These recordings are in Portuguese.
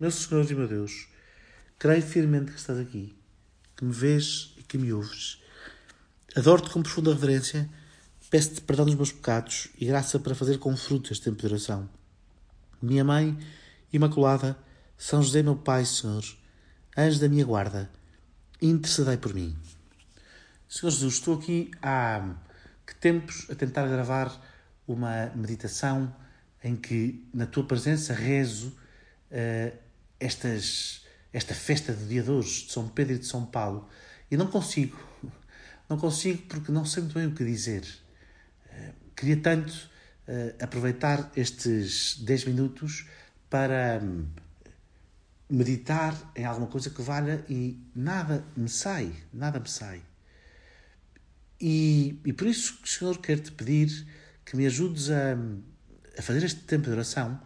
Meu Senhor e meu Deus, creio firmemente que estás aqui, que me vês e que me ouves. Adoro-te com profunda reverência, peço-te perdão dos meus pecados e graça para fazer com fruto este tempo de oração. Minha Mãe Imaculada, São José, meu Pai, Senhor, anjo da minha guarda, intercedei por mim. Senhor Jesus, estou aqui há que tempos a tentar gravar uma meditação em que, na tua presença, rezo uh, estas, esta festa de dia de hoje, de São Pedro e de São Paulo, e não consigo. Não consigo porque não sei muito bem o que dizer. Uh, queria tanto uh, aproveitar estes 10 minutos para um, meditar em alguma coisa que valha e nada me sai, nada me sai. E, e por isso, Senhor, quero-te pedir que me ajudes a, a fazer este tempo de oração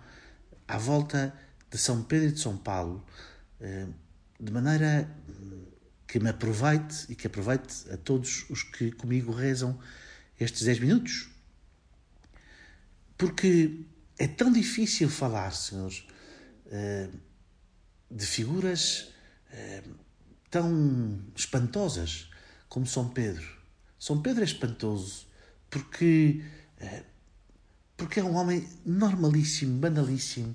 à volta de São Pedro e de São Paulo, eh, de maneira que me aproveite e que aproveite a todos os que comigo rezam estes 10 minutos. Porque é tão difícil falar, senhores, eh, de figuras eh, tão espantosas como São Pedro. São Pedro é espantoso porque porque é um homem normalíssimo, banalíssimo,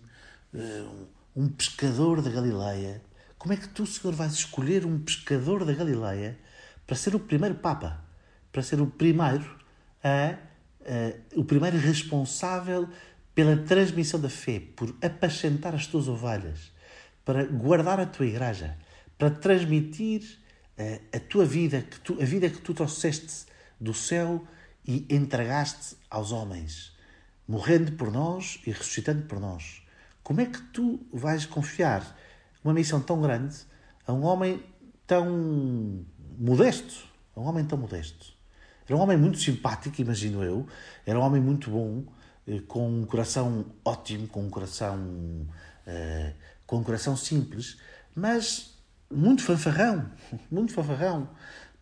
um pescador da Galileia. Como é que tu, Senhor, vais escolher um pescador da Galileia para ser o primeiro Papa? Para ser o primeiro, a, a, o primeiro responsável pela transmissão da fé, por apacentar as tuas ovelhas, para guardar a tua igreja, para transmitir a, eh, a tua vida, que tu, a vida que tu trouxeste do céu e entregaste aos homens morrendo por nós e ressuscitando por nós. Como é que tu vais confiar uma missão tão grande a um homem tão modesto? A um homem tão modesto. Era um homem muito simpático, imagino eu. Era um homem muito bom, eh, com um coração ótimo, com um coração, uh, com um coração simples, mas muito fanfarrão, muito fanfarrão.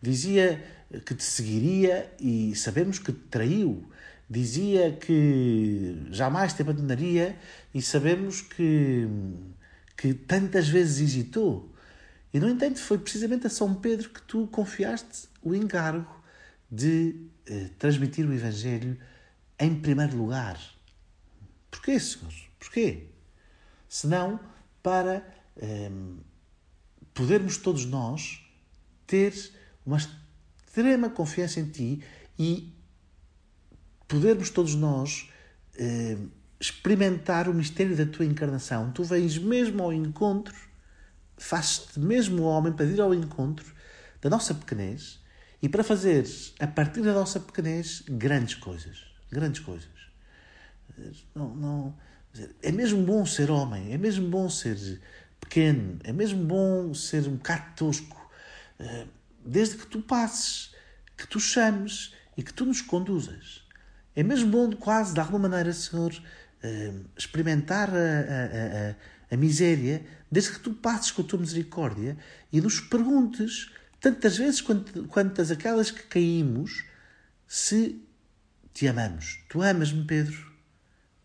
Dizia que te seguiria e sabemos que te traiu dizia que jamais te abandonaria e sabemos que, que tantas vezes hesitou. E, no entanto, foi precisamente a São Pedro que tu confiaste o encargo de eh, transmitir o Evangelho em primeiro lugar. Porquê, Senhor? Porquê? Senão para eh, podermos todos nós ter uma extrema confiança em Ti e podermos todos nós eh, experimentar o mistério da tua encarnação. Tu vens mesmo ao encontro, fazes-te mesmo homem para ir ao encontro da nossa pequenez e para fazer, a partir da nossa pequenez, grandes coisas. Grandes coisas. Não, não, é mesmo bom ser homem, é mesmo bom ser pequeno, é mesmo bom ser um bocado tosco, eh, desde que tu passes, que tu chames e que tu nos conduzas. É mesmo bom, quase, de alguma maneira, Senhor, eh, experimentar a, a, a, a miséria, desde que tu passes com a tua misericórdia e nos perguntes, tantas vezes quantas aquelas que caímos, se te amamos. Tu amas-me, Pedro?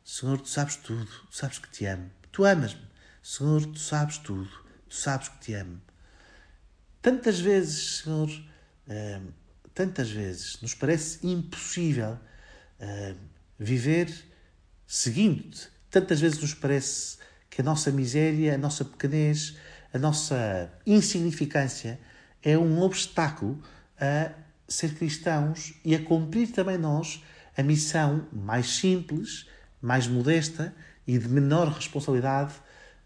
Senhor, tu sabes tudo, tu sabes que te amo. Tu amas-me. Senhor, tu sabes tudo, tu sabes que te amo. Tantas vezes, Senhor, eh, tantas vezes nos parece impossível uh, viver seguindo-te. Tantas vezes nos parece que a nossa miséria, a nossa pequenez, a nossa insignificância é um obstáculo a ser cristãos e a cumprir também nós a missão mais simples, mais modesta e de menor responsabilidade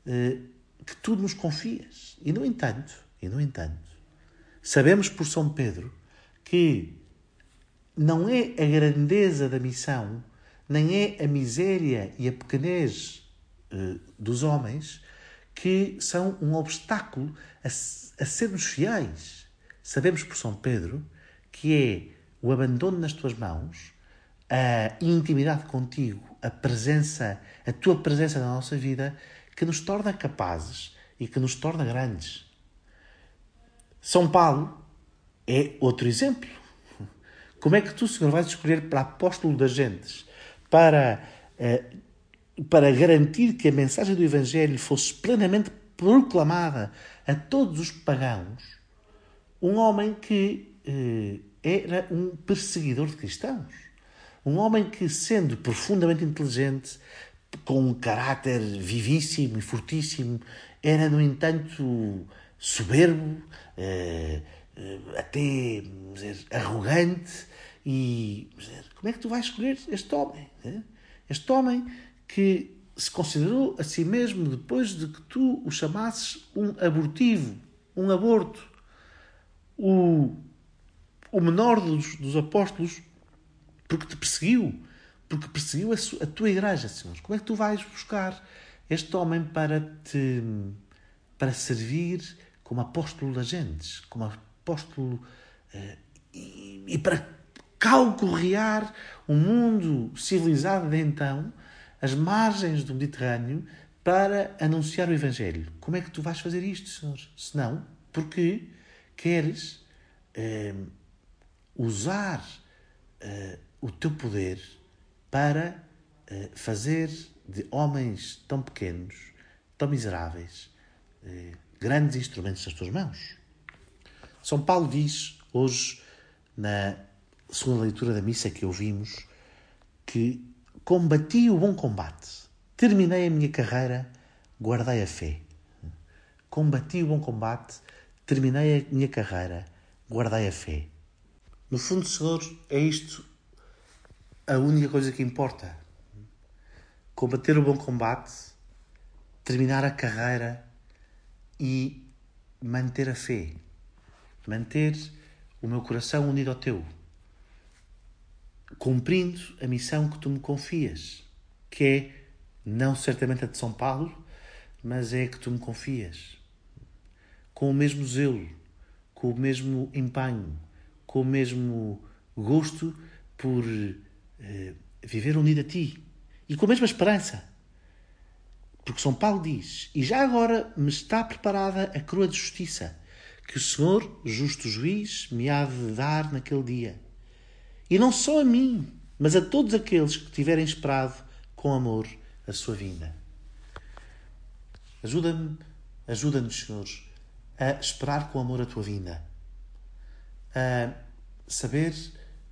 uh, que tu nos confias. E no entanto, e no entanto, sabemos por São Pedro que não é a grandeza da missão, nem é a miséria e a pequenez uh, dos homens que são um obstáculo a, a sermos fiéis. Sabemos por São Pedro que é o abandono nas tuas mãos, a intimidade contigo, a presença, a tua presença na nossa vida, que nos torna capazes e que nos torna grandes. São Paulo é outro exemplo. Como é que tu, Senhor, vais escolher para apóstolo das gentes, para eh, para garantir que a mensagem do Evangelho fosse plenamente proclamada a todos os pagãos, um homem que eh, era um perseguidor de cristãos. Um homem que, sendo profundamente inteligente, com um caráter vivíssimo e fortíssimo, era, no entanto, soberbo, eh, até dizer, arrogante. E dizer, como é que tu vais escolher este homem? Eh? Este homem que se considerou a si mesmo, depois de que tu o chamasses um abortivo, um aborto, o, o menor dos, dos apóstolos, porque te perseguiu, porque perseguiu a, a, tua igreja, Senhor. Como é que tu vais buscar este homem para te para servir como apóstolo das gentes, como apóstolo uh, e, e, para calcorrear o mundo civilizado de então, as margens do Mediterrâneo, para anunciar o Evangelho? Como é que tu vais fazer isto, Senhor? Se não, porque queres uh, usar uh, o teu poder para fazer de homens tão pequenos, tão miseráveis, grandes instrumentos das tuas mãos. São Paulo diz hoje, na segunda leitura da missa que ouvimos, que combati o bom combate, terminei a minha carreira, guardei a fé. Combati o bom combate, terminei a minha carreira, guardei a fé. No fundo, Senhor, é isto a única coisa que importa. Combater o bom combate, terminar a carreira e manter a fé. Manter o meu coração unido ao teu. Cumprindo a missão que tu me confias, que é não certamente a de São Paulo, mas é que tu me confias. Com o mesmo zelo, com o mesmo empenho, com o mesmo gosto por eh, viver unido a ti e com a mesma esperança. Porque São Paulo diz: E já agora me está preparada a coroa de justiça, que o Senhor, justo juiz, me há de dar naquele dia. E não só a mim, mas a todos aqueles que tiverem esperado com amor a sua vinda. Ajuda-me, ajuda-nos, Senhor, a esperar com amor a tua vinda, a saber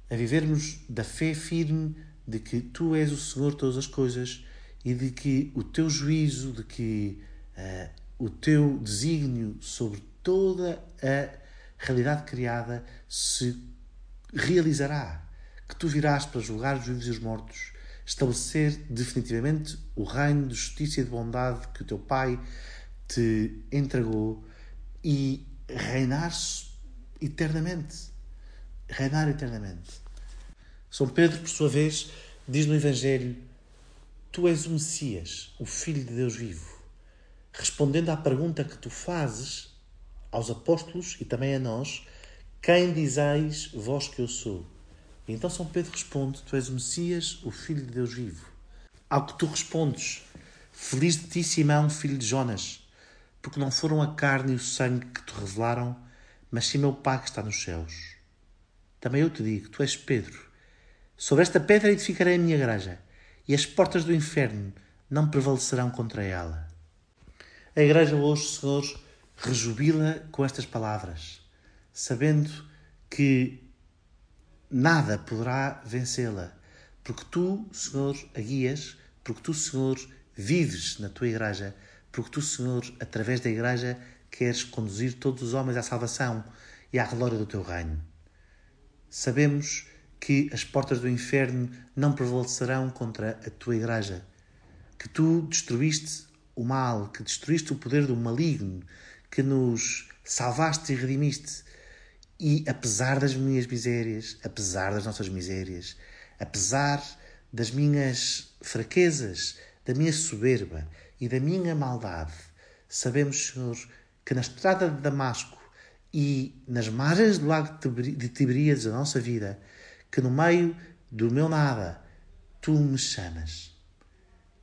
a vivermos da fé firme de que tu és o Senhor de todas as coisas e de que o teu juízo, de que uh, o teu desígnio sobre toda a realidade criada se realizará. Que tu virás para julgar os vivos e os mortos, estabelecer definitivamente o reino de justiça e de bondade que o teu Pai te entregou e reinar eternamente reinar eternamente. São Pedro, por sua vez, diz no Evangelho: Tu és o Messias, o Filho de Deus vivo. Respondendo à pergunta que tu fazes aos apóstolos e também a nós: Quem dizeis vós que eu sou? E então São Pedro responde: Tu és o Messias, o Filho de Deus vivo. Ao que tu respondes: Feliz de ti, Simão, filho de Jonas, porque não foram a carne e o sangue que te revelaram, mas sim meu Pai que está nos céus. Também eu te digo: tu és Pedro. Sobre esta pedra edificarei a minha igreja, e as portas do inferno não prevalecerão contra ela. A igreja hoje, Senhor, rejubila com estas palavras, sabendo que nada poderá vencê-la, porque tu, Senhor, a guias, porque tu, Senhor, vives na tua igreja, porque tu, Senhor, através da igreja, queres conduzir todos os homens à salvação e à glória do teu reino. Sabemos que as portas do inferno não prevalecerão contra a tua igreja, que tu destruíste o mal, que destruíste o poder do maligno, que nos salvaste e redimiste. E apesar das minhas misérias, apesar das nossas misérias, apesar das minhas fraquezas, da minha soberba e da minha maldade, sabemos, Senhor, que na estrada de Damasco e nas margens do lago de Tiberíades da nossa vida, que no meio do meu nada tu me chamas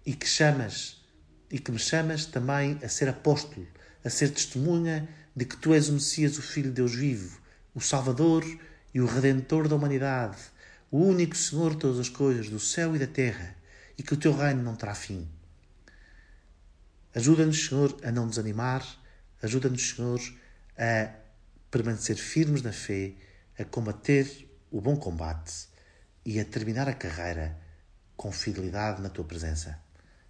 e que chamas e que me chamas também a ser apóstolo, a ser testemunha de que tu és o Messias, o Filho de Deus vivo, o Salvador e o Redentor da humanidade, o único Senhor de todas as coisas, do céu e da terra, e que o teu reino não terá fim. Ajuda-nos, Senhor, a não desanimar. Ajuda-nos, Senhor, a permanecer firmes na fé, a combater o bom combate e a terminar a carreira com fidelidade na tua presença.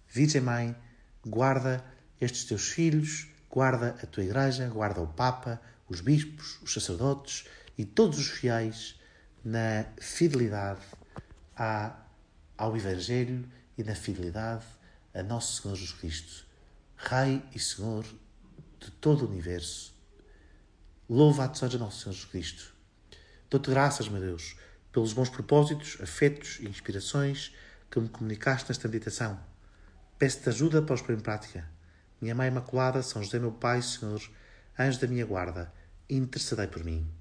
Virgem Mãe, guarda estes teus filhos, guarda a tua igreja, guarda o Papa, os bispos, os sacerdotes e todos os fiéis na fidelidade ao Evangelho e na fidelidade a Nosso Senhor Jesus Cristo, Rei e Senhor de todo o universo. Louvado seja Nosso Senhor Jesus Cristo. Dou-te graças, meu Deus, pelos bons propósitos, afetos e inspirações que me comunicaste nesta meditação. Peço-te ajuda para os pôr em prática. Minha Mãe Imaculada, São José, meu Pai, Senhor, anjo da minha guarda, intercedei por mim.